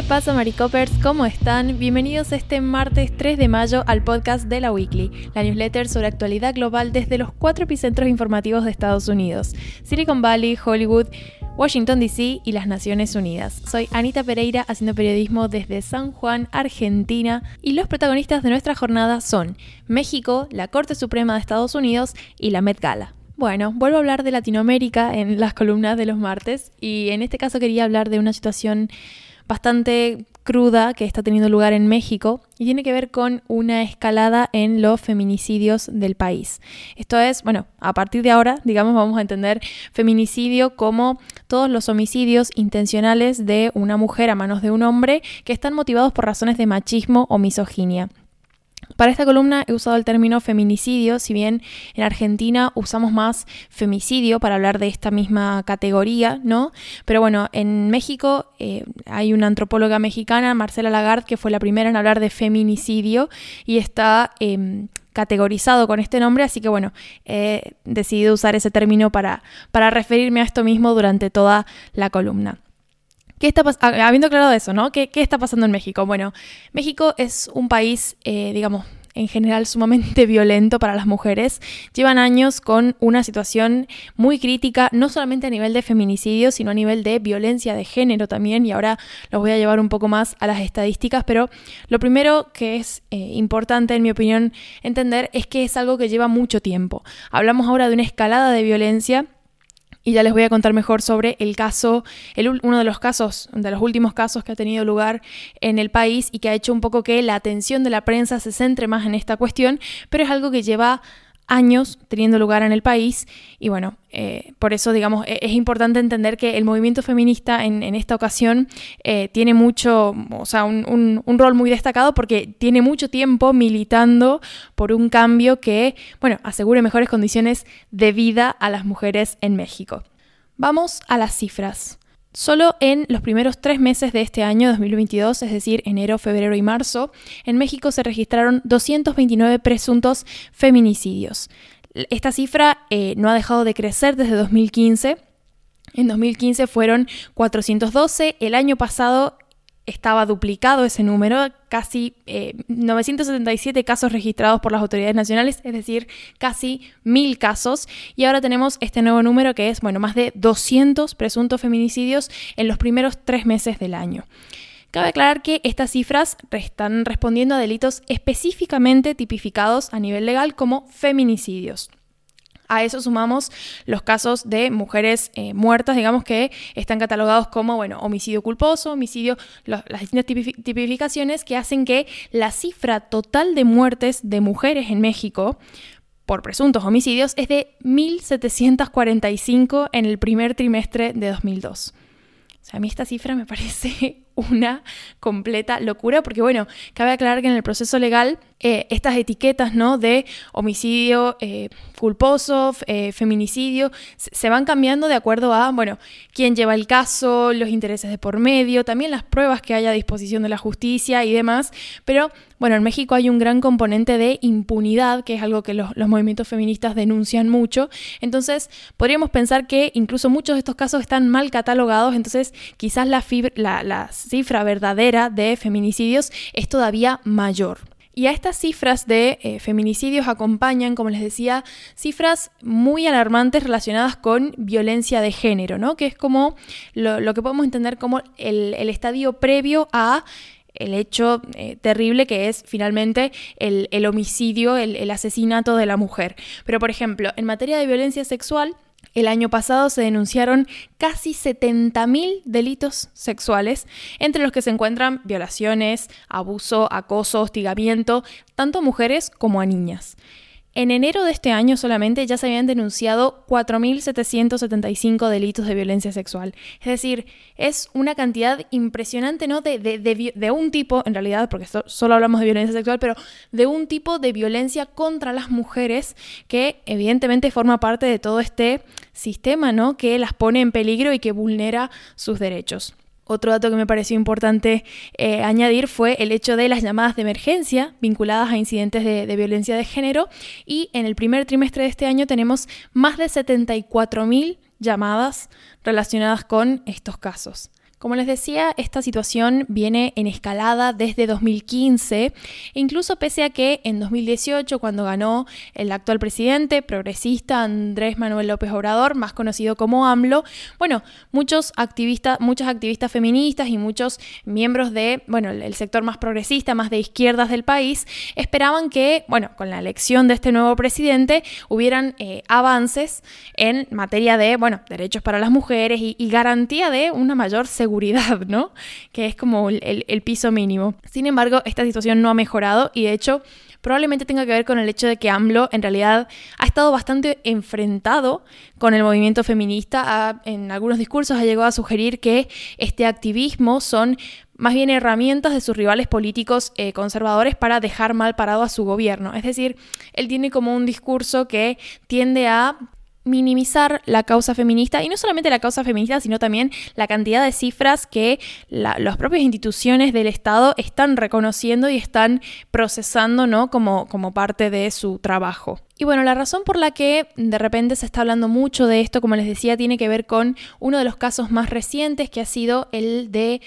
¿Qué pasa, Maricopers? ¿Cómo están? Bienvenidos este martes 3 de mayo al podcast de la Weekly, la newsletter sobre actualidad global desde los cuatro epicentros informativos de Estados Unidos: Silicon Valley, Hollywood, Washington DC y las Naciones Unidas. Soy Anita Pereira haciendo periodismo desde San Juan, Argentina, y los protagonistas de nuestra jornada son México, la Corte Suprema de Estados Unidos y la Met Gala. Bueno, vuelvo a hablar de Latinoamérica en las columnas de los martes y en este caso quería hablar de una situación bastante cruda que está teniendo lugar en México y tiene que ver con una escalada en los feminicidios del país. Esto es, bueno, a partir de ahora, digamos, vamos a entender feminicidio como todos los homicidios intencionales de una mujer a manos de un hombre que están motivados por razones de machismo o misoginia. Para esta columna he usado el término feminicidio, si bien en Argentina usamos más femicidio para hablar de esta misma categoría, ¿no? Pero bueno, en México eh, hay una antropóloga mexicana, Marcela Lagarde, que fue la primera en hablar de feminicidio y está em, categorizado con este nombre, así que bueno, he decidido usar ese término para, para referirme a esto mismo durante toda la columna. ¿Qué está ah, habiendo aclarado eso, ¿no? ¿Qué, está pasando en México? Bueno, México es un país, eh, digamos, en general sumamente violento para las mujeres. Llevan años con una situación muy crítica, no solamente a nivel de feminicidio, sino a nivel de violencia de género también. Y ahora los voy a llevar un poco más a las estadísticas, pero lo primero que es eh, importante, en mi opinión, entender es que es algo que lleva mucho tiempo. Hablamos ahora de una escalada de violencia y ya les voy a contar mejor sobre el caso, el, uno de los casos, de los últimos casos que ha tenido lugar en el país y que ha hecho un poco que la atención de la prensa se centre más en esta cuestión, pero es algo que lleva años teniendo lugar en el país y bueno, eh, por eso digamos e-, es importante entender que el movimiento feminista en, esta ocasión eh, tiene mucho, o sea, un, un, rol muy destacado porque tiene mucho tiempo militando por un cambio que, bueno, asegure mejores condiciones de vida a las mujeres en México. Vamos a las cifras. Solo en los primeros tres meses de este año 2022, es decir, enero, febrero y marzo, en México se registraron 229 presuntos feminicidios. Esta cifra eh, no ha dejado de crecer desde 2015. En 2015 fueron 412, el año pasado estaba duplicado ese número, casi 977 eh, casos registrados por las autoridades nacionales, es decir, casi mil casos. Y ahora tenemos este nuevo número que es, bueno, más de 200 presuntos feminicidios en los primeros tres meses del año. Cabe aclarar que estas cifras están respondiendo a delitos específicamente tipificados a nivel legal como feminicidios. A eso sumamos los casos de mujeres eh, muertas, digamos que están catalogados como, bueno, homicidio culposo, homicidio, las distintas tipificaciones que hacen que la cifra total de muertes de mujeres en México por presuntos homicidios es de 1.745 en el primer trimestre de 2002. O sea, a mí esta cifra me parece una completa locura, porque bueno, cabe aclarar que en el proceso legal eh, estas etiquetas ¿no? de homicidio eh, culposo, eh, feminicidio, se van cambiando de acuerdo a, bueno, quién lleva el caso, los intereses de por medio, también las pruebas que haya a disposición de la justicia y demás, pero bueno, en México hay un gran componente de impunidad, que es algo que los, movimientos feministas denuncian mucho, entonces podríamos pensar que incluso muchos de estos casos están mal catalogados, entonces quizás la, la, la cifra verdadera de feminicidios es todavía mayor. Y a estas cifras de eh, feminicidios acompañan, como les decía, cifras muy alarmantes relacionadas con violencia de género, ¿no? Que es como lo, que podemos entender como el, estadio previo a el hecho eh, terrible que es finalmente el, homicidio, el asesinato de la mujer. Pero, por ejemplo, en materia de violencia sexual, el año pasado se denunciaron casi 70.000 delitos sexuales, entre los que se encuentran violaciones, abuso, acoso, hostigamiento, tanto a mujeres como a niñas. En enero de este año solamente ya se habían denunciado 4.775 delitos de violencia sexual. Es decir, es una cantidad impresionante, ¿no? De, de, un tipo, en realidad, porque solo hablamos de violencia sexual, pero de un tipo de violencia contra las mujeres que evidentemente forma parte de todo este sistema, ¿no? Que las pone en peligro y que vulnera sus derechos. Otro dato que me pareció importante eh, añadir fue el hecho de las llamadas de emergencia vinculadas a incidentes de, violencia de género y en el primer trimestre de este año tenemos más de 74.000 llamadas relacionadas con estos casos. Como les decía, esta situación viene en escalada desde 2015, incluso pese a que en 2018, cuando ganó el actual presidente progresista Andrés Manuel López Obrador, más conocido como AMLO, bueno, muchos activistas, muchas activistas feministas y muchos miembros de, bueno, el sector más progresista, más de izquierdas del país, esperaban que, bueno, con la elección de este nuevo presidente hubieran eh, avances en materia de, bueno, derechos para las mujeres y, y garantía de una mayor seguridad seguridad, ¿no? Que es como el, piso mínimo. Sin embargo, esta situación no ha mejorado y de hecho probablemente tenga que ver con el hecho de que AMLO en realidad ha estado bastante enfrentado con el movimiento feminista. en algunos discursos ha llegado a sugerir que este activismo son más bien herramientas de sus rivales políticos eh, conservadores para dejar mal parado a su gobierno. Es decir, él tiene como un discurso que tiende a minimizar la causa feminista y no solamente la causa feminista, sino también la cantidad de cifras que las propias instituciones del Estado están reconociendo y están procesando ¿no? como, como parte de su trabajo. Y bueno, la razón por la que de repente se está hablando mucho de esto, como les decía, tiene que ver con uno de los casos más recientes que ha sido el de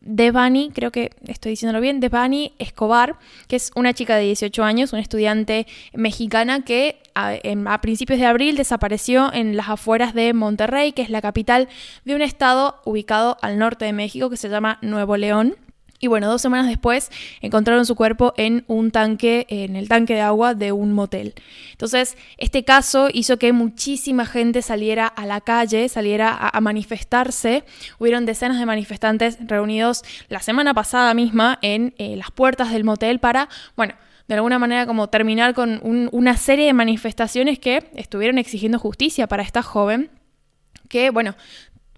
Devani, creo que estoy diciéndolo bien, Devani Escobar, que es una chica de 18 años, una estudiante mexicana que a, principios de abril desapareció en las afueras de Monterrey, que es la capital de un estado ubicado al norte de México que se llama Nuevo León. Y bueno, dos semanas después encontraron su cuerpo en un tanque, en el tanque de agua de un motel. Entonces, este caso hizo que muchísima gente saliera a la calle, saliera a, manifestarse. Hubieron decenas de manifestantes reunidos la semana pasada misma en eh, las puertas del motel para, bueno, de alguna manera como terminar con una serie de manifestaciones que estuvieron exigiendo justicia para esta joven que, bueno,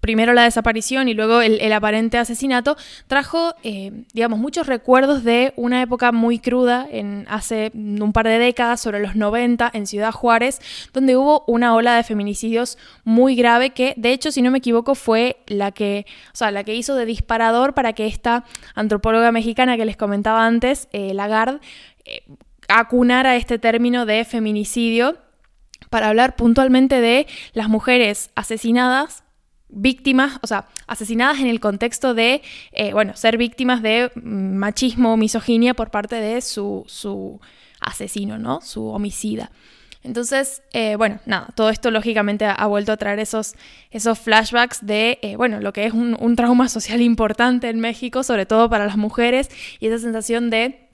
primero la desaparición y luego el, aparente asesinato, trajo, eh, digamos, muchos recuerdos de una época muy cruda en hace un par de décadas, sobre los 90, en Ciudad Juárez, donde hubo una ola de feminicidios muy grave que, de hecho, si no me equivoco, fue la que, o sea, la que hizo de disparador para que esta antropóloga mexicana que les comentaba antes, eh, Lagarde, eh, acunara este término de feminicidio para hablar puntualmente de las mujeres asesinadas víctimas, o sea, asesinadas en el contexto de, eh, bueno, ser víctimas de machismo, misoginia por parte de su, su asesino, ¿no? Su homicida. Entonces, eh, bueno, nada, todo esto lógicamente ha, vuelto a traer esos, esos flashbacks de, bueno, lo que es un, un trauma social importante en México, sobre todo para las mujeres, y esa sensación de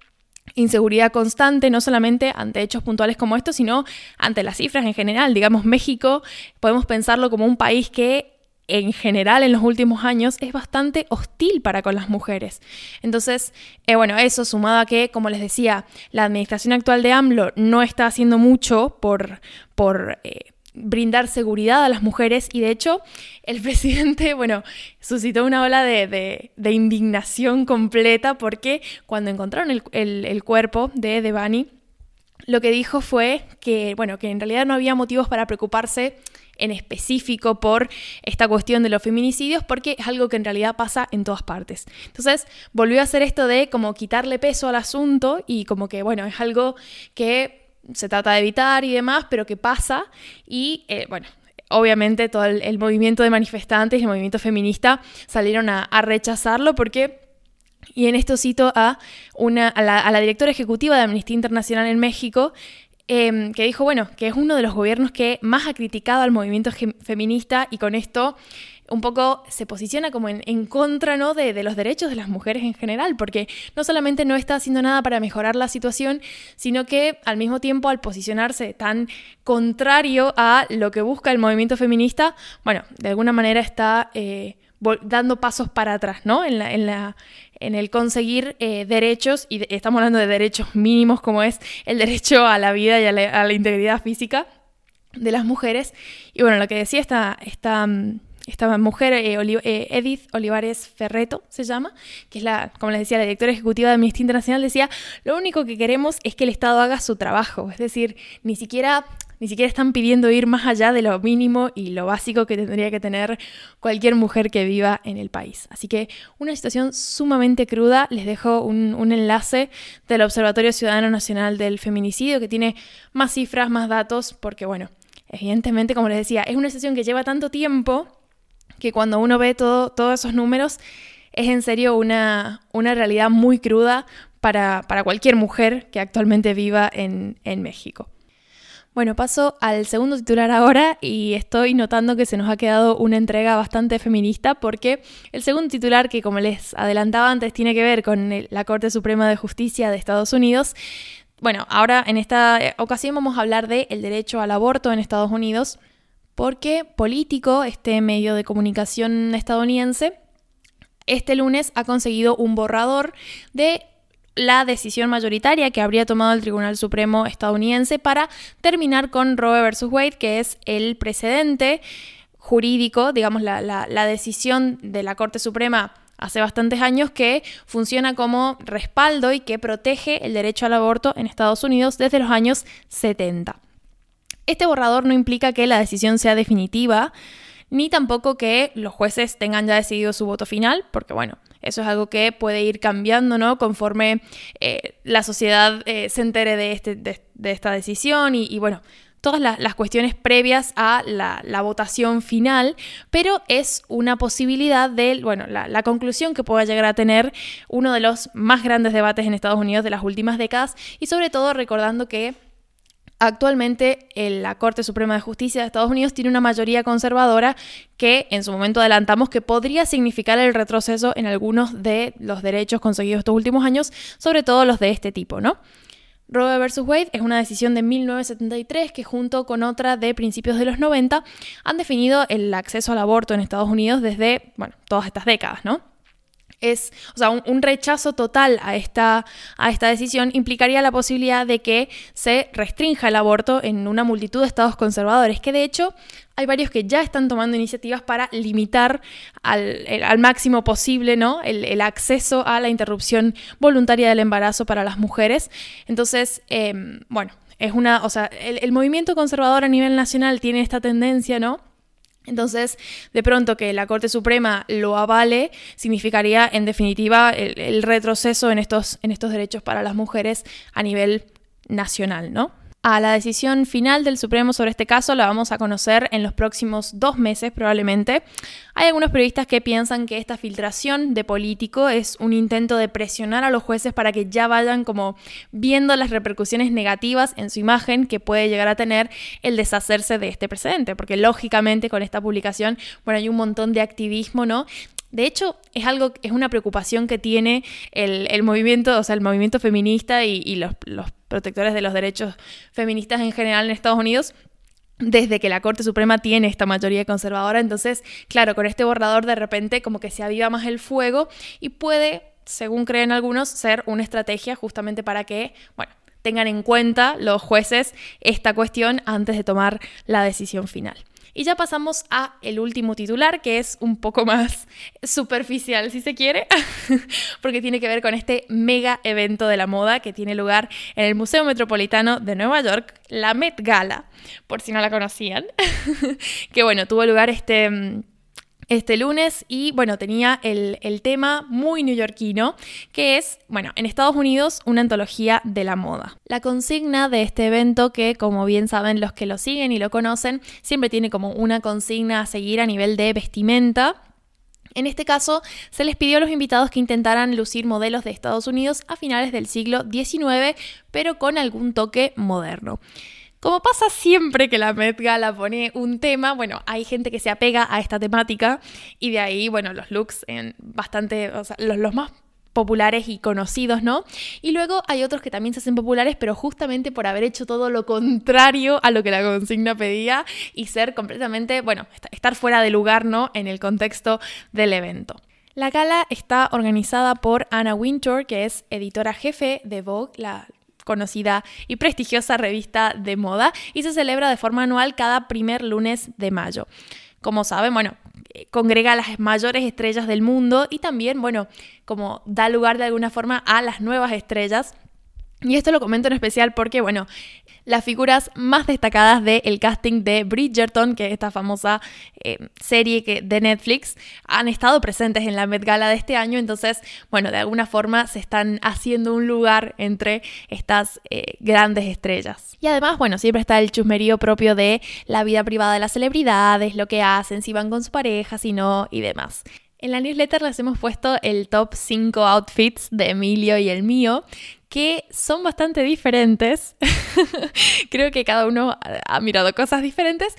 inseguridad constante, no solamente ante hechos puntuales como estos, sino ante las cifras en general. Digamos, México podemos pensarlo como un país que en general en los últimos años es bastante hostil para con las mujeres. Entonces, eh, bueno, eso sumado a que, como les decía, la administración actual de AMLO no está haciendo mucho por, por eh, brindar seguridad a las mujeres y de hecho el presidente, bueno, suscitó una ola de, indignación completa porque cuando encontraron el, el cuerpo de Devani, lo que dijo fue que, bueno, que en realidad no había motivos para preocuparse en específico por esta cuestión de los feminicidios, porque es algo que en realidad pasa en todas partes. Entonces volvió a hacer esto de como quitarle peso al asunto y como que, bueno, es algo que se trata de evitar y demás, pero que pasa. Y, eh, bueno, obviamente todo el, movimiento de manifestantes el movimiento feminista salieron a, rechazarlo porque... Y en esto cito a, una, a la, a la directora ejecutiva de Amnistía Internacional en México, Em, que dijo, bueno, que es uno de los gobiernos que más ha criticado al movimiento feminista y con esto un poco se posiciona como en, contra ¿no? de, los derechos de las mujeres en general, porque no solamente no está haciendo nada para mejorar la situación, sino que al mismo tiempo al posicionarse tan contrario a lo que busca el movimiento feminista, bueno, de alguna manera está... Eh, dando pasos para atrás, ¿no? En el conseguir eh, derechos, y estamos hablando de derechos mínimos como es el derecho a la vida y a la, integridad física de las mujeres. Y bueno, lo que decía esta, esta, esta mujer, eh, eh, Edith Olivares Ferreto se llama, que es la, como les decía, la directora ejecutiva de Amnistía Internacional, decía, lo único que queremos es que el Estado haga su trabajo, es decir, ni siquiera ni siquiera están pidiendo ir más allá de lo mínimo y lo básico que tendría que tener cualquier mujer que viva en el país. Así que una situación sumamente cruda. Les dejo un, enlace del Observatorio Ciudadano Nacional del Feminicidio que tiene más cifras, más datos, porque bueno, evidentemente, como les decía, es una situación que lleva tanto tiempo que cuando uno ve todo, todos esos números, es en serio una, una realidad muy cruda para, cualquier mujer que actualmente viva en México. Bueno, paso al segundo titular ahora y estoy notando que se nos ha quedado una entrega bastante feminista porque el segundo titular, que como les adelantaba antes, tiene que ver con la Corte Suprema de Justicia de Estados Unidos. Bueno, ahora en esta ocasión vamos a hablar del el derecho al aborto en Estados Unidos porque Político, este medio de comunicación estadounidense, este lunes ha conseguido un borrador de la decisión mayoritaria que habría tomado el Tribunal Supremo estadounidense para terminar con Roe versus Wade, que es el precedente jurídico, digamos, la, la decisión de la Corte Suprema hace bastantes años que funciona como respaldo y que protege el derecho al aborto en Estados Unidos desde los años 70. Este borrador no implica que la decisión sea definitiva, ni tampoco que los jueces tengan ya decidido su voto final, porque bueno, eso es algo que puede ir cambiando, ¿no? Conforme eh, la sociedad eh, se entere de, este, de, esta decisión y, bueno, todas las, cuestiones previas a la, votación final, pero es una posibilidad de, bueno, la, la, conclusión que pueda llegar a tener uno de los más grandes debates en Estados Unidos de las últimas décadas y sobre todo recordando que Actualmente la Corte Suprema de Justicia de Estados Unidos tiene una mayoría conservadora que en su momento adelantamos que podría significar el retroceso en algunos de los derechos conseguidos estos últimos años, sobre todo los de este tipo, ¿no? Roe vs. Wade es una decisión de 1973 que junto con otra de principios de los 90 han definido el acceso al aborto en Estados Unidos desde, bueno, todas estas décadas, ¿no? Es, o sea, un, rechazo total a esta, a esta decisión implicaría la posibilidad de que se restrinja el aborto en una multitud de estados conservadores, que de hecho hay varios que ya están tomando iniciativas para limitar al, máximo posible ¿no? El, acceso a la interrupción voluntaria del embarazo para las mujeres. Entonces, em, bueno, es una, o sea, el movimiento conservador a nivel nacional tiene esta tendencia, ¿no? Entonces, de pronto que la Corte Suprema lo avale significaría, en definitiva, el, retroceso en estos, en estos derechos para las mujeres a nivel nacional, ¿no? A la decisión final del Supremo sobre este caso la vamos a conocer en los próximos dos meses probablemente. Hay algunos periodistas que piensan que esta filtración de político es un intento de presionar a los jueces para que ya vayan como viendo las repercusiones negativas en su imagen que puede llegar a tener el deshacerse de este precedente, porque lógicamente con esta publicación, bueno, hay un montón de activismo, ¿no? De hecho, es algo, es una preocupación que tiene el, movimiento, o sea, el movimiento feminista y, los, protectores de los derechos feministas en general en Estados Unidos, desde que la Corte Suprema tiene esta mayoría conservadora. Entonces, claro, con este borrador de repente como que se aviva más el fuego y puede, según creen algunos, ser una estrategia justamente para que, bueno, tengan en cuenta los jueces esta cuestión antes de tomar la decisión final. Y ya pasamos a el último titular, que es un poco más superficial, si se quiere, porque tiene que ver con este mega evento de la moda que tiene lugar en el Museo Metropolitano de Nueva York, la Met Gala, por si no la conocían, que bueno, tuvo lugar este mm, este lunes y bueno, tenía el, tema muy neoyorquino que es, bueno, en Estados Unidos una antología de la moda. La consigna de este evento que como bien saben los que lo siguen y lo conocen, siempre tiene como una consigna a seguir a nivel de vestimenta. En este caso, se les pidió a los invitados que intentaran lucir modelos de Estados Unidos a finales del siglo XIX, pero con algún toque moderno. Como pasa siempre que la Met Gala pone un tema, bueno, hay gente que se apega a esta temática y de ahí, bueno, los looks en bastante, o sea, los, más populares y conocidos, ¿no? Y luego hay otros que también se hacen populares, pero justamente por haber hecho todo lo contrario a lo que la consigna pedía y ser completamente, bueno, estar fuera de lugar, ¿no? En el contexto del evento. La gala está organizada por Anna Wintour, que es editora jefe de Vogue, la, conocida y prestigiosa revista de moda y se celebra de forma anual cada primer lunes de mayo. Como saben, bueno, eh, congrega a las mayores estrellas del mundo y también, bueno, como da lugar de alguna forma a las nuevas estrellas Y esto lo comento en especial porque, bueno, las figuras más destacadas del casting de Bridgerton, que es esta famosa eh, serie que, de Netflix, han estado presentes en la Met Gala de este año. Entonces, bueno, de alguna forma se están haciendo un lugar entre estas eh, grandes estrellas. Y además, bueno, siempre está el chusmerío propio de la vida privada de las celebridades, lo que hacen, si van con su pareja, si no, y demás. En la newsletter les hemos puesto el top 5 outfits de Emilio y el mío, que son bastante diferentes. Creo que cada uno ha mirado cosas diferentes,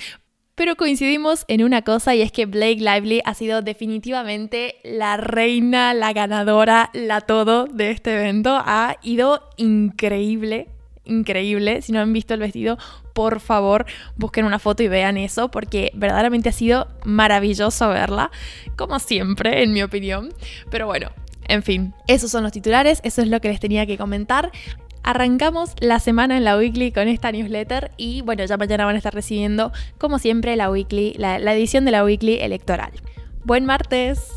pero coincidimos en una cosa y es que Blake Lively ha sido definitivamente la reina, la ganadora, la todo de este evento. Ha ido increíble, increíble. Si no han visto el vestido, por favor busquen una foto y vean eso porque verdaderamente ha sido maravilloso verla, como siempre, en mi opinión. Pero bueno, en fin, esos son los titulares, eso es lo que les tenía que comentar. Arrancamos la semana en la Weekly con esta newsletter y bueno, ya mañana van a estar recibiendo, como siempre, la Weekly, la, edición de la Weekly electoral. Buen martes.